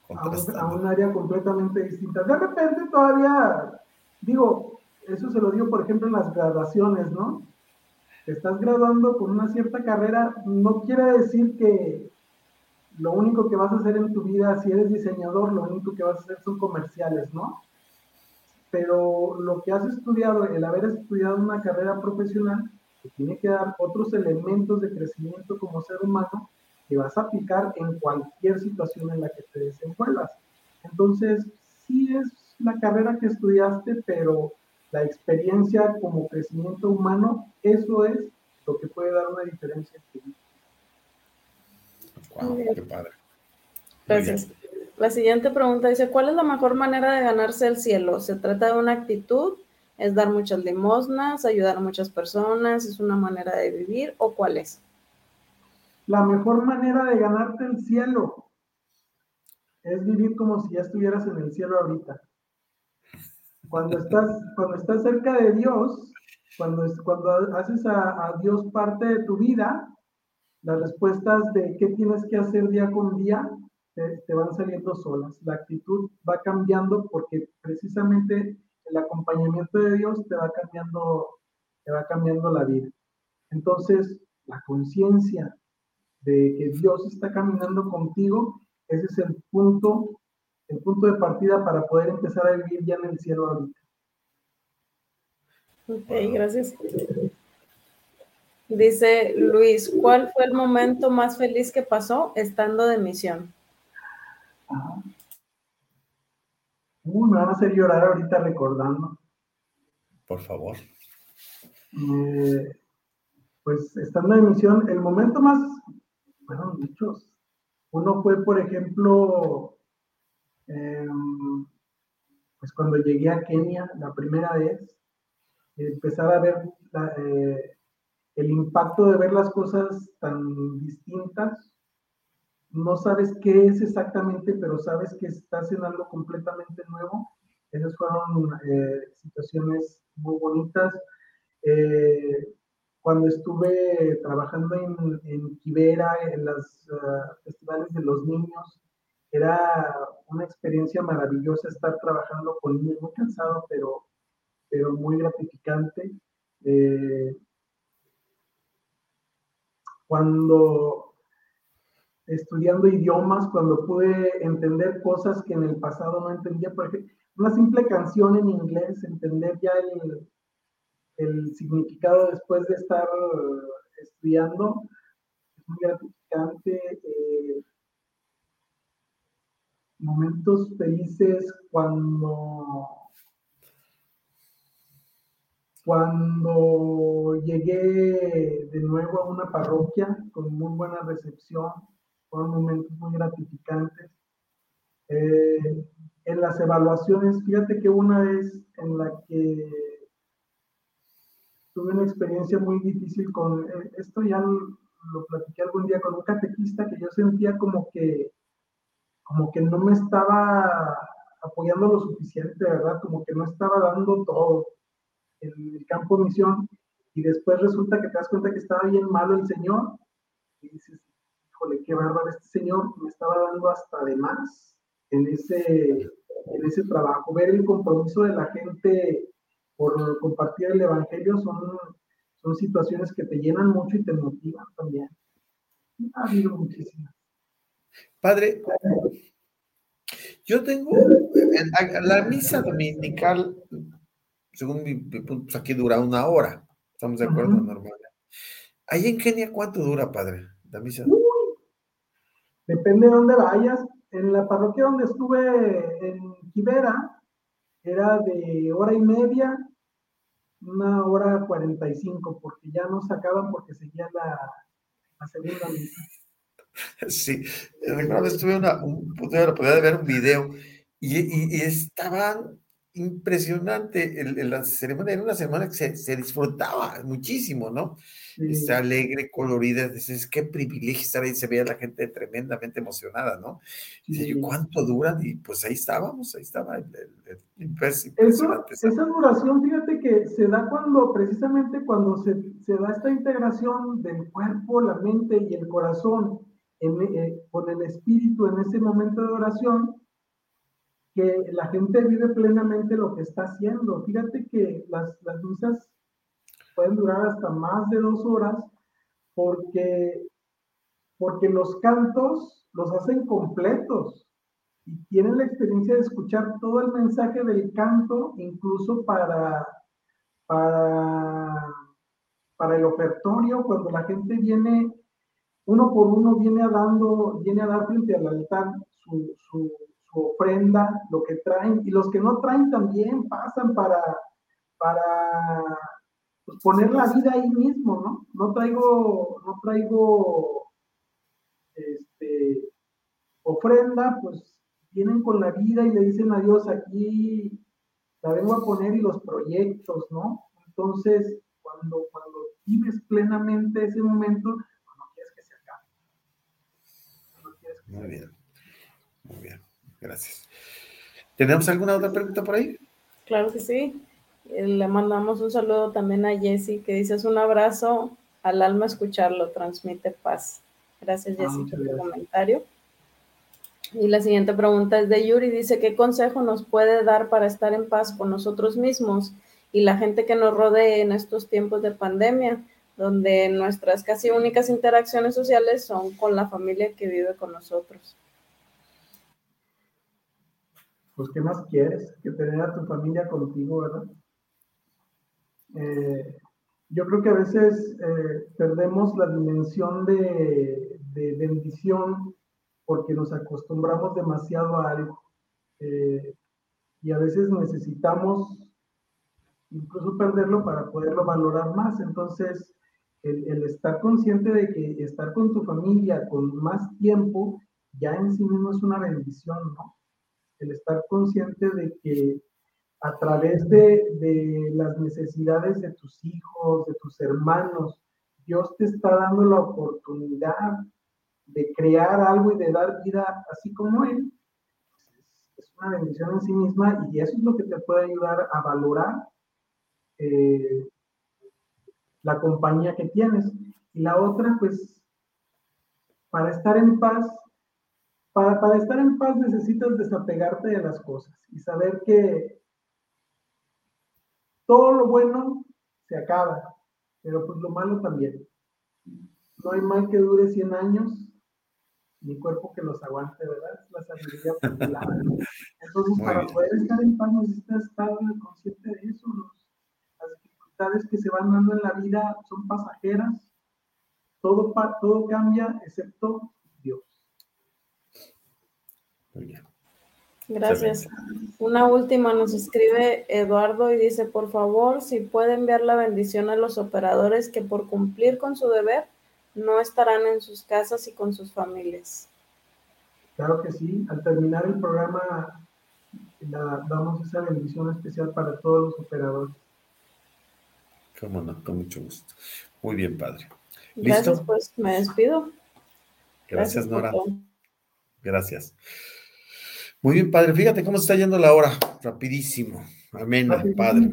a un, área completamente distinta. De repente todavía, digo, eso se lo digo, por ejemplo, en las graduaciones, ¿no? Te estás graduando con una cierta carrera, no quiere decir que lo único que vas a hacer en tu vida, si eres diseñador, lo único que vas a hacer son comerciales, ¿no? Pero lo que has estudiado, el haber estudiado una carrera profesional, te tiene que dar otros elementos de crecimiento como ser humano que vas a aplicar en cualquier situación en la que te desenvuelvas. Entonces, sí es la carrera que estudiaste, pero la experiencia como crecimiento humano, eso es lo que puede dar una diferencia Wow, qué padre. Gracias. La siguiente pregunta dice, ¿cuál es la mejor manera de ganarse el cielo? ¿Se trata de una actitud? ¿Es dar muchas limosnas? ¿Ayudar a muchas personas? ¿Es una manera de vivir? ¿O cuál es? La mejor manera de ganarte el cielo es vivir como si ya estuvieras en el cielo ahorita. Cuando estás, cuando estás cerca de Dios, cuando, cuando haces a, a Dios parte de tu vida, las respuestas de qué tienes que hacer día con día te, van saliendo solas. La actitud va cambiando porque precisamente el acompañamiento de Dios te va cambiando, te va cambiando la vida. Entonces, la conciencia de que Dios está caminando contigo, ese es el punto, el punto de partida para poder empezar a vivir ya en el cielo ahorita. Ok, gracias. Dice Luis, ¿cuál fue el momento más feliz que pasó estando de misión? Uh, me van a hacer llorar ahorita recordando. Por favor. Eh, pues estando en misión, el momento más, fueron muchos. Uno fue, por ejemplo, em, pues cuando llegué a Kenia la primera vez, empezar a ver eh, el impacto de ver las cosas tan distintas no sabes qué es exactamente, pero sabes que estás en algo completamente nuevo. Esas fueron eh, situaciones muy bonitas. Eh, cuando estuve trabajando en, en Quibera, en los ah, festivales de los niños, era una experiencia maravillosa estar trabajando con niños, muy cansado, pero, pero muy gratificante. Eh, cuando estudiando idiomas cuando pude entender cosas que en el pasado no entendía. Por ejemplo, una simple canción en inglés, entender ya el, el significado después de estar estudiando, es muy gratificante. Eh, momentos felices cuando cuando llegué de nuevo a una parroquia con muy buena recepción, fueron momentos muy gratificantes. Eh, en las evaluaciones, fíjate que una vez en la que tuve una experiencia muy difícil con, eh, esto ya lo, platiqué algún día con un catequista que yo sentía como que, como que no me estaba apoyando lo suficiente, ¿verdad? Como que no estaba dando todo en el campo de misión y después resulta que te das cuenta que estaba bien malo el Señor y dices, qué bárbaro, este señor me estaba dando hasta de más en ese, en ese trabajo. Ver el compromiso de la gente por compartir el Evangelio son, son situaciones que te llenan mucho y te motivan también. Ha habido muchísimas. Padre, yo tengo la misa dominical, según mi, punto, pues aquí dura una hora. ¿Estamos de acuerdo? Normal. ¿Ahí en Kenia cuánto dura, padre, la misa? Depende de dónde vayas. En la parroquia donde estuve en Quibera, era de hora y media, una hora cuarenta y cinco, porque ya no sacaban porque seguía la, la segunda misa. Sí, recuerdo estuve una, un, pude ver un video y, y, y estaban impresionante. El, la ceremonia era una ceremonia que se, disfrutaba muchísimo, ¿no? Está alegre, colorida. Es qué privilegio estar ahí. Se veía la gente tremendamente emocionada, ¿no? Dice yo, ¿cuánto duran? Y pues ahí estábamos, ahí estaba. El, esa duración, fíjate que se da cuando, precisamente cuando se, se da esta integración del cuerpo, la mente y el corazón en, eh, con el espíritu en ese momento de oración que la gente vive plenamente lo que está haciendo. Fíjate que las, las misas pueden durar hasta más de dos horas porque, porque los cantos los hacen completos y tienen la experiencia de escuchar todo el mensaje del canto, incluso para, para, para el ofertorio, cuando la gente viene, uno por uno viene a, dando, viene a dar frente al altar su, su ofrenda, lo que traen, y los que no traen también pasan para, para pues, poner la vida ahí mismo, ¿no? No traigo, no traigo este, ofrenda, pues vienen con la vida y le dicen a Dios, aquí la vengo a poner y los proyectos, ¿no? Entonces, cuando, cuando vives plenamente ese momento, no quieres que se acabe. Muy bien, muy bien, gracias. ¿Tenemos alguna otra pregunta por ahí? Claro que sí. Eh, le mandamos un saludo también a Jessy, que dice, es un abrazo al alma escucharlo, transmite paz. Gracias, ah, Jessy, por tu comentario. Y la siguiente pregunta es de Yuri, dice, ¿qué consejo nos puede dar para estar en paz con nosotros mismos y la gente que nos rodee en estos tiempos de pandemia, donde nuestras casi únicas interacciones sociales son con la familia que vive con nosotros? Pues, ¿qué más quieres? Que tener a tu familia contigo, ¿verdad? Eh, yo creo que a veces eh, perdemos la dimensión de, bendición porque nos acostumbramos demasiado a algo. Eh, y a veces necesitamos incluso perderlo para poderlo valorar más. Entonces, el, el, estar consciente de que estar con tu familia con más tiempo ya en sí mismo es una bendición, ¿no? El estar consciente de que a través de, las necesidades de tus hijos, de tus hermanos, Dios te está dando la oportunidad de crear algo y de dar vida así como Él. Es una bendición en sí misma y eso es lo que te puede ayudar a valorar eh, la compañía que tienes. Y la otra, pues, para estar en paz, para, para estar en paz necesitas desapegarte de las cosas y saber que todo lo bueno se acaba, pero pues lo malo también. No hay mal que dure 100 años, ni cuerpo que los aguante, ¿verdad? Es la sabiduría popular. Entonces, para poder estar en paz necesitas estar consciente de eso. las dificultades que se van dando en la vida son pasajeras. Todo, todo cambia excepto. Muy bien. Gracias. Una última nos escribe Eduardo y dice, por favor, si puede enviar la bendición a los operadores que por cumplir con su deber no estarán en sus casas y con sus familias. Claro que sí. Al terminar el programa damos esa bendición especial para todos los operadores. Cómo no, con mucho gusto. Muy bien, padre. Gracias, pues me despido. Gracias, Nora. Gracias. Muy bien, padre. Fíjate cómo está yendo la hora. Rapidísimo. Amén, padre.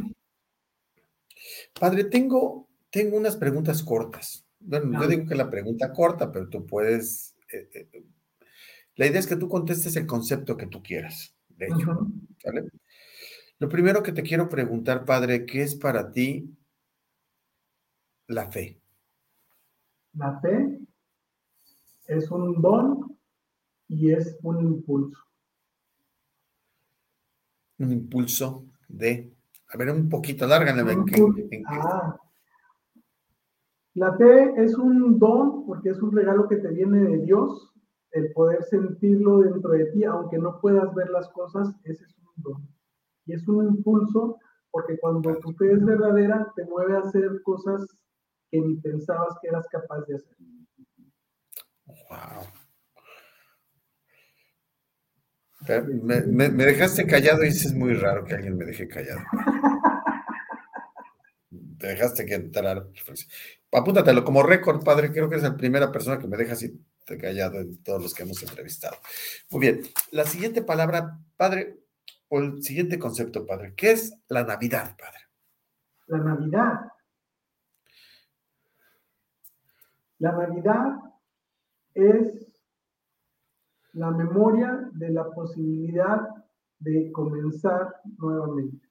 Padre, tengo, tengo unas preguntas cortas. Bueno, yo digo que la pregunta corta, pero tú puedes. Eh, eh, la idea es que tú contestes el concepto que tú quieras, de hecho. Lo primero que te quiero preguntar, padre, ¿qué es para ti la fe? La fe es un don y es un impulso un impulso de, a ver, un poquito, larga ah. La fe es un don porque es un regalo que te viene de Dios, el poder sentirlo dentro de ti, aunque no puedas ver las cosas, ese es un don. Y es un impulso porque cuando tu fe es verdadera, te mueve a hacer cosas que ni pensabas que eras capaz de hacer. Wow. Me, dejaste callado y es muy raro que alguien me deje callado. Te dejaste que entrar. Apúntatelo como récord, padre. Creo que eres la primera persona que me deja así callado en todos los que hemos entrevistado. Muy bien. La siguiente palabra, padre, o el siguiente concepto, padre. ¿Qué es la Navidad, padre? La Navidad. La Navidad es la memoria de la posibilidad de comenzar nuevamente.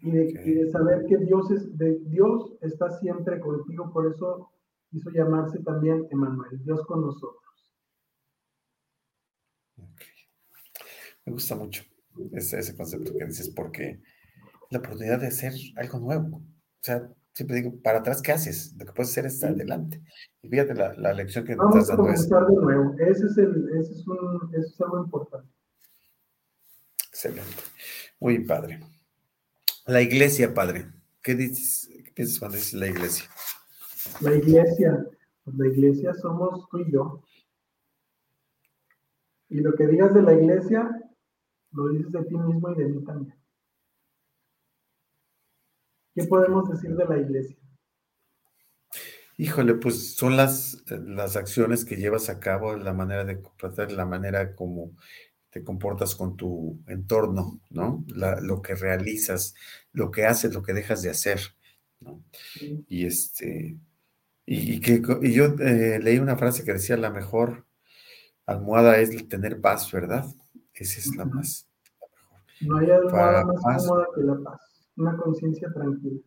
Y de, saber que Dios, es, de, Dios está siempre contigo, por eso hizo llamarse también Emanuel, Dios con nosotros. Me gusta mucho ese, ese concepto que dices, porque la oportunidad de hacer algo nuevo. O sea, siempre digo, para atrás, ¿qué haces? Lo que puedes hacer es adelante. Y fíjate la, la lección que nos estás dando. Vamos a comenzar de nuevo. Ese es, el, ese es, un, eso es algo importante. Excelente. Muy padre. La iglesia, padre. ¿Qué dices, ¿Qué piensas cuando dices la iglesia? La iglesia. Pues la iglesia somos tú y yo. Y lo que digas de la iglesia, lo dices de ti mismo y de mí también. ¿Qué podemos decir de la iglesia? Híjole, pues son las, las acciones que llevas a cabo, la manera de tratar, la manera como te comportas con tu entorno, ¿no? lo que realizas, lo que haces, lo que dejas de hacer, ¿no? Y este, y, que y yo eh, leí una frase que decía, la mejor almohada es tener paz, ¿verdad? Esa es la más. No hay almohada más cómoda que la paz, una conciencia tranquila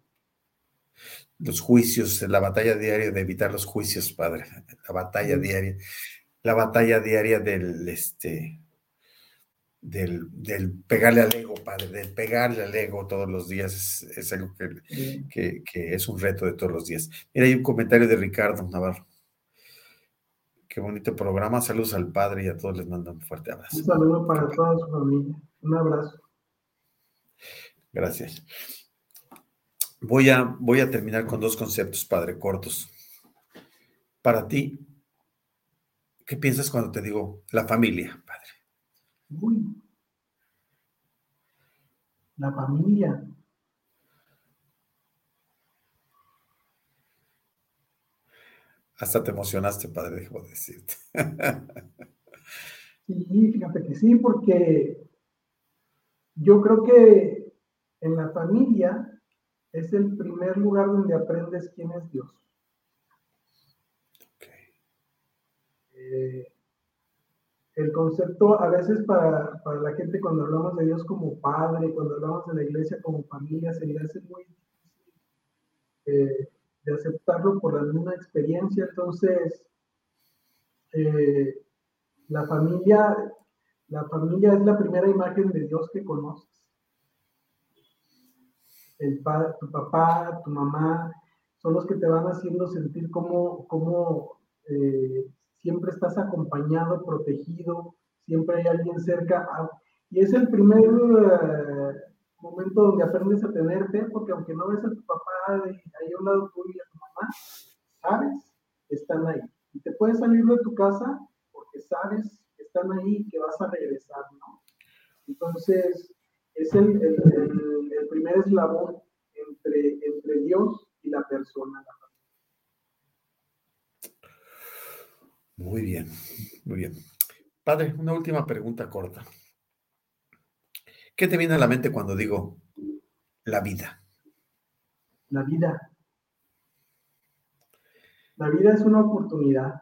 los juicios, la batalla diaria de evitar los juicios, padre, la batalla diaria, la batalla diaria del, este, del, del, pegarle al ego, padre, del pegarle al ego todos los días, es, algo que, que, es un reto de todos los días. Mira, hay un comentario de Ricardo Navarro. Qué bonito programa, saludos al padre y a todos les mando un fuerte abrazo. Un saludo para toda su familia, un abrazo. Gracias. Voy a, voy a terminar con dos conceptos, padre, cortos. Para ti, ¿qué piensas cuando te digo la familia, padre? Uy, la familia. Hasta te emocionaste, padre, dejo decirte. sí, fíjate que sí, porque yo creo que en la familia es el primer lugar donde aprendes quién es Dios. Eh, el concepto, a veces para, la gente cuando hablamos de Dios como padre, cuando hablamos de la iglesia como familia, se le hace muy difícil eh, de aceptarlo por misma experiencia. Entonces, eh, la familia, la familia es la primera imagen de Dios que conoces el tu papá, tu mamá, son los que te van haciendo sentir como, como eh, siempre estás acompañado, protegido, siempre hay alguien cerca. Ah, y es el primer eh, momento donde aprendes a tenerte, porque aunque no ves a tu papá ahí a un lado tuyo y a tu mamá, sabes que están ahí. Y te puedes salir de tu casa porque sabes que están ahí y que vas a regresar, ¿no? Entonces, es el, primer eslabón entre, entre Dios y la persona. Muy bien, muy bien. Padre, una última pregunta corta. ¿Qué te viene a la mente cuando digo la vida? La vida. La vida es una oportunidad.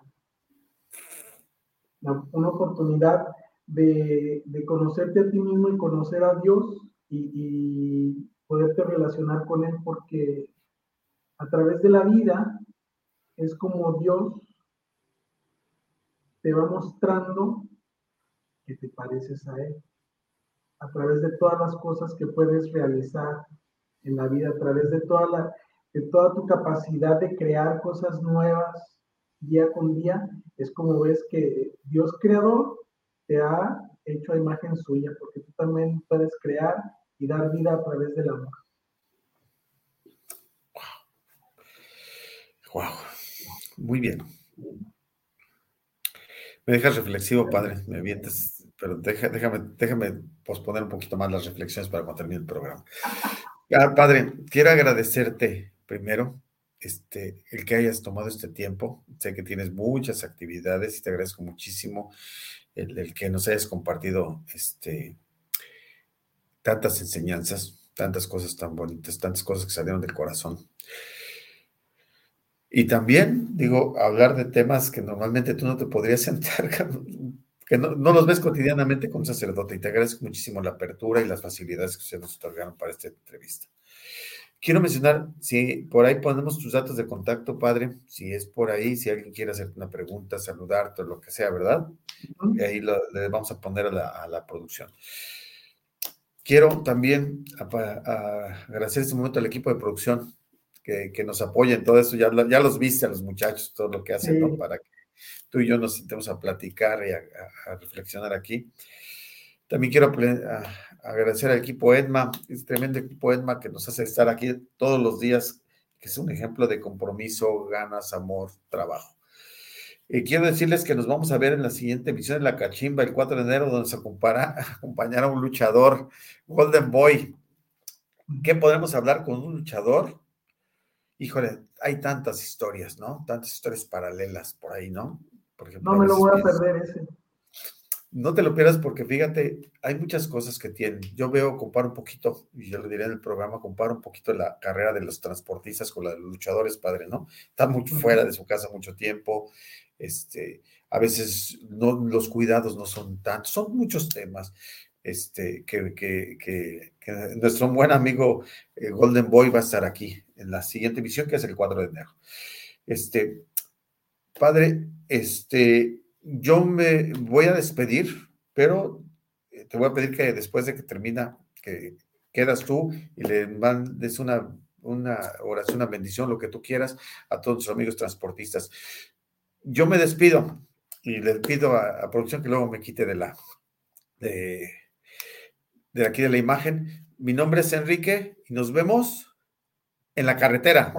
Una oportunidad de, conocerte a ti mismo y conocer a Dios y, poderte relacionar con Él porque a través de la vida es como Dios te va mostrando que te pareces a Él. A través de todas las cosas que puedes realizar en la vida, a través de toda, la, de toda tu capacidad de crear cosas nuevas día con día, es como ves que Dios creador te ha hecho a imagen suya, porque tú también puedes crear y dar vida a través del amor. Wow. wow. Muy bien. Me dejas reflexivo, padre. Me avientas, pero déjame, déjame posponer un poquito más las reflexiones para cuando termine el programa. Ah, padre, quiero agradecerte primero este, el que hayas tomado este tiempo. Sé que tienes muchas actividades y te agradezco muchísimo el, que nos hayas compartido este, tantas enseñanzas, tantas cosas tan bonitas, tantas cosas que salieron del corazón. Y también, digo, hablar de temas que normalmente tú no te podrías sentar, que no, los ves cotidianamente con un sacerdote. Y te agradezco muchísimo la apertura y las facilidades que se nos otorgaron para esta entrevista. Quiero mencionar, si por ahí ponemos tus datos de contacto, padre, si es por ahí, si alguien quiere hacerte una pregunta, saludarte o lo que sea, ¿verdad? Y ahí le vamos a poner a la, producción. Quiero también agradecer este momento al equipo de producción que, nos apoya en todo eso. Ya, ya los viste a los muchachos, todo lo que hacen, ¿no? Para que tú y yo nos sentemos a platicar y a reflexionar aquí. También quiero agradecer al equipo Edma, es tremendo equipo Edma que nos hace estar aquí todos los días, que es un ejemplo de compromiso, ganas, amor, trabajo. Y quiero decirles que nos vamos a ver en la siguiente emisión de La Cachimba el 4 de enero, donde se acompañará un luchador, Golden Boy. ¿Qué podremos hablar con un luchador? Híjole, hay tantas historias, ¿no? Tantas historias paralelas por ahí, ¿no? Por ejemplo, no me lo voy a perder ese. No te lo pierdas porque fíjate, hay muchas cosas que tienen. Yo veo, comparo un poquito, y yo le diré en el programa, comparo un poquito la carrera de los transportistas con la de los luchadores, padre, ¿no? Están muy fuera de su casa mucho tiempo, este, a veces no, los cuidados no son tantos, son muchos temas. Este, que, que, que, nuestro buen amigo eh, Golden Boy va a estar aquí en la siguiente emisión, que es el 4 de enero. Este, padre, este, yo me voy a despedir, pero eh, te voy a pedir que después de que termina, que quedas tú y le mandes una, una oración, una bendición, lo que tú quieras a todos nuestros amigos transportistas. Yo me despido y le pido a, producción que luego me quite de la de, de aquí de la imagen. Mi nombre es Enrique y nos vemos en la carretera.